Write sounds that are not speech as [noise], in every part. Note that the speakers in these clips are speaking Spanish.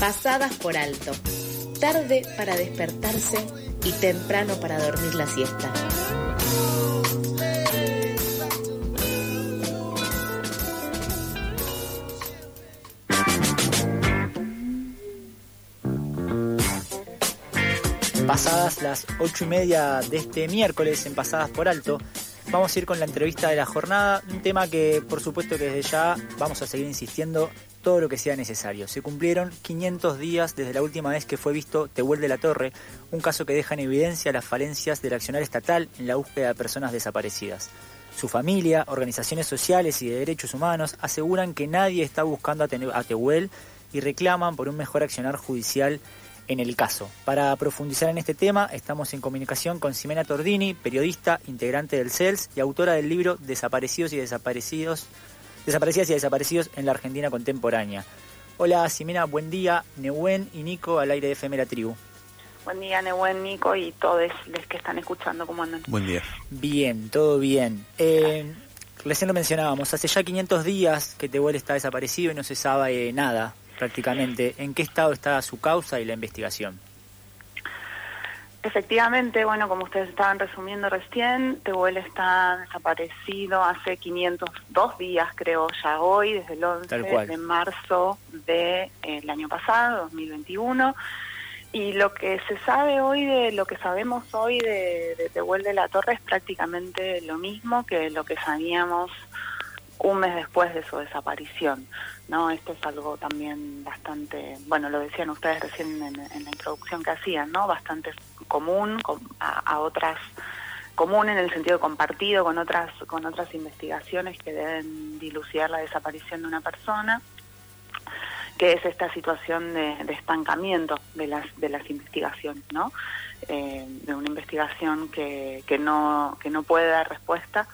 pasadas por alto, tarde para despertarse y temprano para dormir la siesta. Pasadas las ocho y media de este miércoles en Pasadas por Alto, vamos a ir con la entrevista de la jornada, un tema que por supuesto que desde ya vamos a seguir insistiendo todo lo que sea necesario. Se cumplieron 500 días desde la última vez que fue visto Tehuel de la Torre, un caso que deja en evidencia las falencias del accionar estatal en la búsqueda de personas desaparecidas. Su familia, organizaciones sociales y de derechos humanos aseguran que nadie está buscando a Tehuel y reclaman por un mejor accionar judicial en el caso. Para profundizar en este tema, estamos en comunicación con Ximena Tordini, periodista, integrante del CELS y autora del libro Desaparecidos y Desaparecidos, Desaparecidas y Desaparecidos en la Argentina Contemporánea. Hola Ximena, buen día. Nehuen y Nico al aire de La Tribu. Buen día, Nehuen, Nico y todos los que están escuchando, ¿cómo andan? Buen día. Bien, todo bien. Eh, recién lo mencionábamos, hace ya 500 días que Tehuel está desaparecido y no se sabe nada prácticamente. ¿En qué estado está su causa y la investigación? Efectivamente, bueno, como ustedes estaban resumiendo recién, Tehuel está desaparecido hace 502 días, creo, ya hoy, desde el 11 de marzo del de, año pasado, 2021. Y lo que se sabe hoy, de lo que sabemos hoy de, de Tehuel de la Torre es prácticamente lo mismo que lo que sabíamos un mes después de su desaparición. ¿no? Esto es algo también bastante, bueno, lo decían ustedes recién en, la introducción que hacían, ¿no? Bastante común a, otras común en el sentido compartido con otras con otras investigaciones que deben dilucidar la desaparición de una persona que es esta situación de, estancamiento de las de las investigaciones no eh, de una investigación que, que no que no puede dar respuesta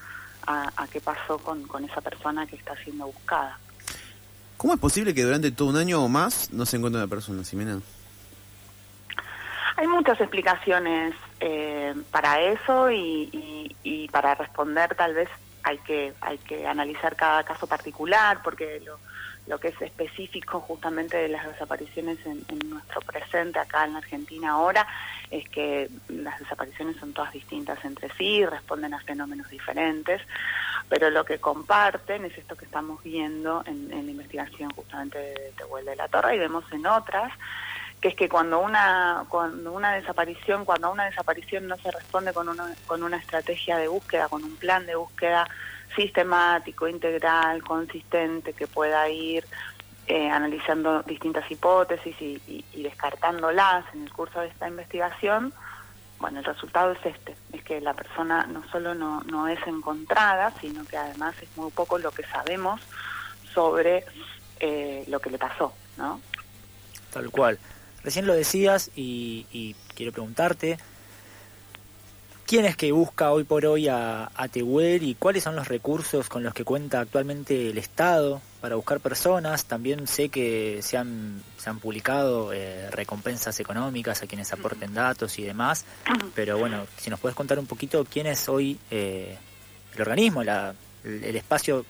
a, qué pasó con, con esa persona que está siendo buscada ¿Cómo es posible que durante todo un año o más no se encuentre una persona, Simena? Hay muchas explicaciones eh, para eso y, y, para responder tal vez hay que hay que analizar cada caso particular porque lo, lo que es específico justamente de las desapariciones en, nuestro presente acá en Argentina ahora es que las desapariciones son todas distintas entre sí, responden a fenómenos diferentes, pero lo que comparten es esto que estamos viendo en, la investigación justamente de Tehuel de la Torre y vemos en otras que es que cuando una cuando una desaparición cuando una desaparición no se responde con una con una estrategia de búsqueda con un plan de búsqueda sistemático, integral, consistente, que pueda ir eh, analizando distintas hipótesis y, descartándolas en el curso de esta investigación, bueno, el resultado es este, es que la persona no solo no, es encontrada, sino que además es muy poco lo que sabemos sobre eh, lo que le pasó, ¿no? Tal cual. Recién lo decías y quiero preguntarte, ¿Quién es que busca hoy por hoy a, a Tehuel y cuáles son los recursos con los que cuenta actualmente el Estado para buscar personas? También sé que se han, se han publicado eh, recompensas económicas a quienes aporten datos y demás, pero bueno, si nos puedes contar un poquito quién es hoy eh, el organismo, la, el, espacio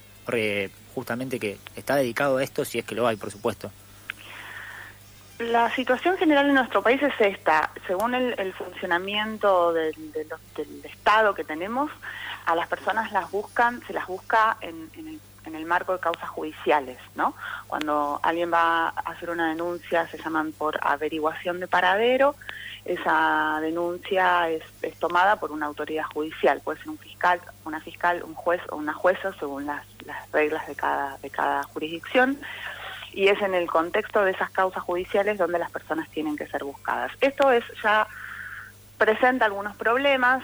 justamente que está dedicado a esto, si es que lo hay, por supuesto. La situación general en nuestro país es esta. Según el, funcionamiento del, Estado que tenemos, a las personas las buscan, se las busca en, el, en, el, marco de causas judiciales, ¿no? Cuando alguien va a hacer una denuncia, se llaman por averiguación de paradero. Esa denuncia es, tomada por una autoridad judicial, puede ser un fiscal, una fiscal, un juez o una jueza, según las, las reglas de cada, de cada jurisdicción y es en el contexto de esas causas judiciales donde las personas tienen que ser buscadas. Esto es ya presenta algunos problemas.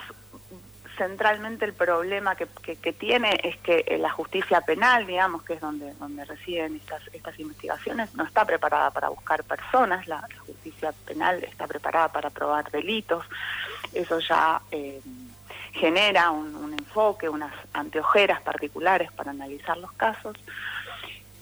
Centralmente el problema que, que, tiene es que la justicia penal, digamos, que es donde, donde residen estas, estas investigaciones, no está preparada para buscar personas, la, justicia penal está preparada para probar delitos. Eso ya eh, genera un, un enfoque, unas anteojeras particulares para analizar los casos.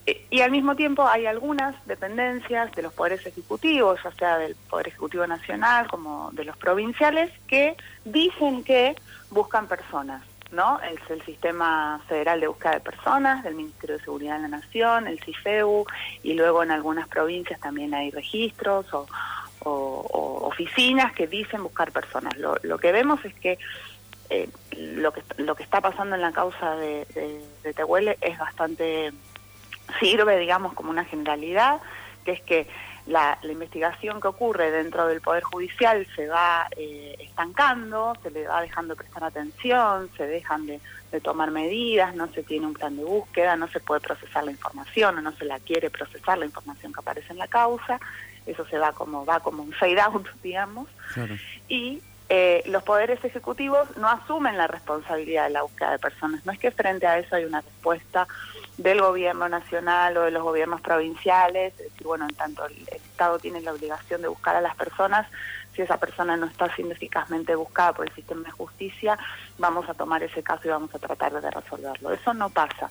Eh, y al mismo tiempo hay algunas dependencias de los poderes ejecutivos, ya sea del Poder Ejecutivo Nacional como de los provinciales, que dicen que buscan personas. ¿no? Es el Sistema Federal de Búsqueda de Personas, del Ministerio de Seguridad de la Nación, el CIFEU, y luego en algunas provincias también hay registros o, oficinas que dicen buscar personas. Lo, lo que vemos es que eh, lo que lo que está pasando en la causa de, de, Tehuele es bastante sirve digamos como una generalidad que es que la, investigación que ocurre dentro del Poder Judicial se va eh, estancando, se le va dejando de prestar atención, se dejan de, tomar medidas, no se tiene un plan de búsqueda, no se puede procesar la información o no se la quiere procesar la información que aparece en la causa, eso se va como va como un fade out, [laughs] digamos, y eh, los poderes ejecutivos no asumen la responsabilidad de la búsqueda de personas. No es que frente a eso hay una respuesta del gobierno nacional o de los gobiernos provinciales, es decir, bueno, en tanto el, Estado tiene la obligación de buscar a las personas, si esa persona no está siendo eficazmente buscada por el sistema de justicia, vamos a tomar ese caso y vamos a tratar de resolverlo. Eso no pasa.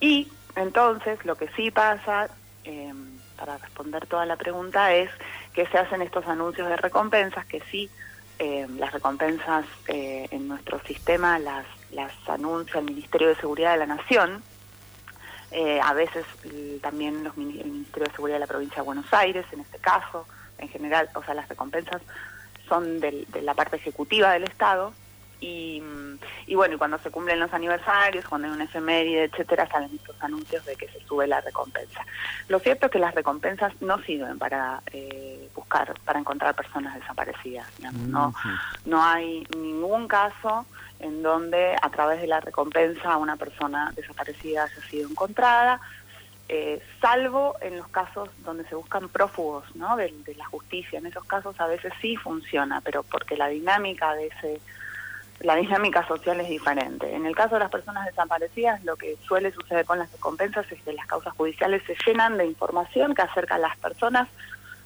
Y entonces lo que sí pasa, em, para responder toda la pregunta, es que se hacen estos anuncios de recompensas, que sí, em, las recompensas eh, en nuestro sistema las, las anuncia el Ministerio de Seguridad de la Nación, eh, a veces también los, el Ministerio de Seguridad de la provincia de Buenos Aires, en este caso, en general, o sea, las recompensas son de la parte ejecutiva del Estado. Y, y, bueno, y cuando se cumplen los aniversarios, cuando hay un efeméride, etcétera, salen estos anuncios de que se sube la recompensa. Lo cierto es que las recompensas no sirven para eh, buscar, para encontrar personas desaparecidas. No, no hay ningún caso en donde a través de la recompensa una persona desaparecida haya sido encontrada, eh, salvo en los casos donde se buscan prófugos ¿no? de, la justicia. En esos casos a veces sí funciona, pero porque la dinámica de ese la dinámica social es diferente. En el caso de las personas desaparecidas, lo que suele suceder con las recompensas es que las causas judiciales se llenan de información que acerca a las personas,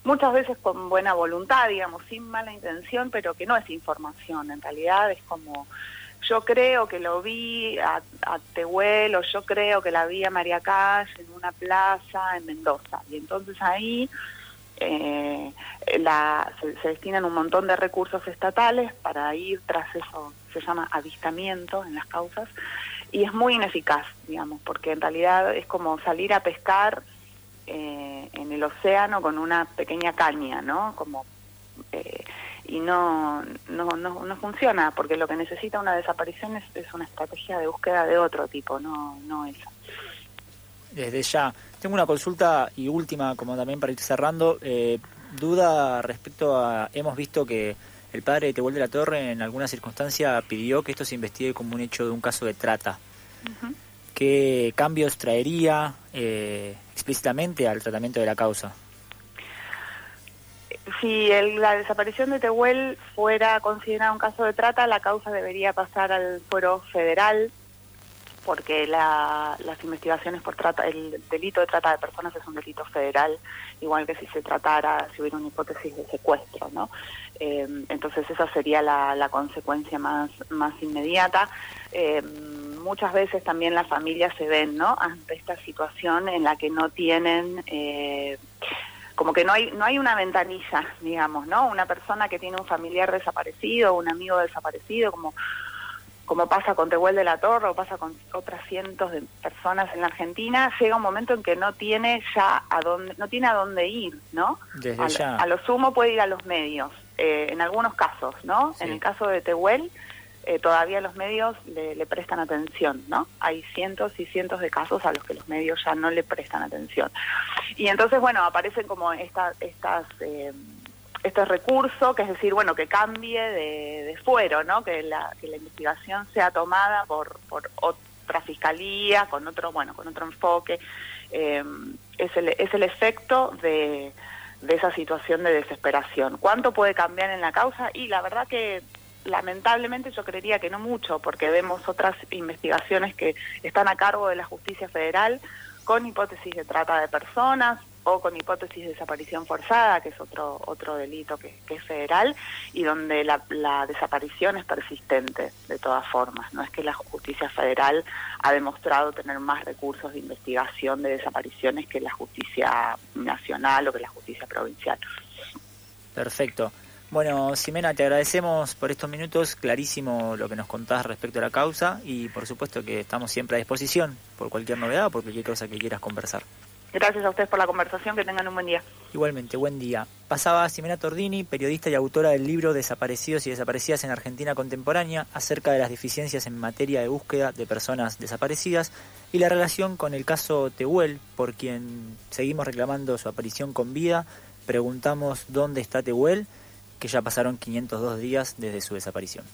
muchas veces con buena voluntad, digamos, sin mala intención, pero que no es información, en realidad es como yo creo que lo vi a, a Tehuel o yo creo que la vi a María Calle en una plaza en Mendoza. Y entonces ahí eh, la, se, destinan un montón de recursos estatales para ir tras eso, se llama avistamiento en las causas, y es muy ineficaz, digamos, porque en realidad es como salir a pescar eh, en el océano con una pequeña caña, ¿no? Como... Eh, y no, no, no, no, funciona, porque lo que necesita una desaparición es, es, una estrategia de búsqueda de otro tipo, no, no esa. Desde ya. Tengo una consulta y última, como también para ir cerrando. Eh, duda respecto a. Hemos visto que el padre de Tehuel de la Torre en alguna circunstancia pidió que esto se investigue como un hecho de un caso de trata. ¿Qué cambios traería eh, explícitamente al tratamiento de la causa? si la desaparición de Tehuel fuera considerada un caso de trata, la causa debería pasar al fuero federal, porque las investigaciones por trata, el delito de trata de personas es un delito federal, igual que si se tratara, si hubiera una hipótesis de secuestro, ¿no? Eh, entonces esa sería la, consecuencia más, más inmediata. Eh, muchas veces también las familias se ven, ¿no? Ante esta situación en la que no tienen... Eh, como que no hay no hay una ventanilla, digamos, ¿no? Una persona que tiene un familiar desaparecido, un amigo desaparecido, como como pasa con Tehuel de la Torre o pasa con otras cientos de personas en la Argentina, llega un momento en que no tiene ya a dónde, no tiene a dónde ir, ¿no? a, lo sumo puede ir a los medios, eh, en algunos casos, ¿no? En el caso de Tehuel, eh, todavía los medios le, prestan atención, ¿no? Hay cientos y cientos de casos a los que los medios ya no le prestan atención. Y entonces, bueno, aparecen como estas... Eh, este recurso, que es decir, bueno, que cambie de, fuero, ¿no? Que la, que la investigación sea tomada por, por otra fiscalía, con otro, bueno, con otro enfoque. Eh, es, el, es el efecto de, de esa situación de desesperación. ¿Cuánto puede cambiar en la causa? Y la verdad que lamentablemente yo creería que no mucho, porque vemos otras investigaciones que están a cargo de la justicia federal con hipótesis de trata de personas o con hipótesis de desaparición forzada, que es otro otro delito que, es federal, y donde la, la, desaparición es persistente de todas formas. No es que la justicia federal ha demostrado tener más recursos de investigación de desapariciones que la justicia nacional o que la justicia provincial. Perfecto. Bueno, Ximena, te agradecemos por estos minutos, clarísimo lo que nos contás respecto a la causa y por supuesto que estamos siempre a disposición por cualquier novedad o por cualquier cosa que quieras conversar. Gracias a ustedes por la conversación, que tengan un buen día. Igualmente, buen día. Pasaba Ximena Tordini, periodista y autora del libro Desaparecidos y Desaparecidas en Argentina Contemporánea, acerca de las deficiencias en materia de búsqueda de personas desaparecidas y la relación con el caso Tehuel, por quien seguimos reclamando su aparición con vida. Preguntamos dónde está Tehuel que ya pasaron 502 días desde su desaparición.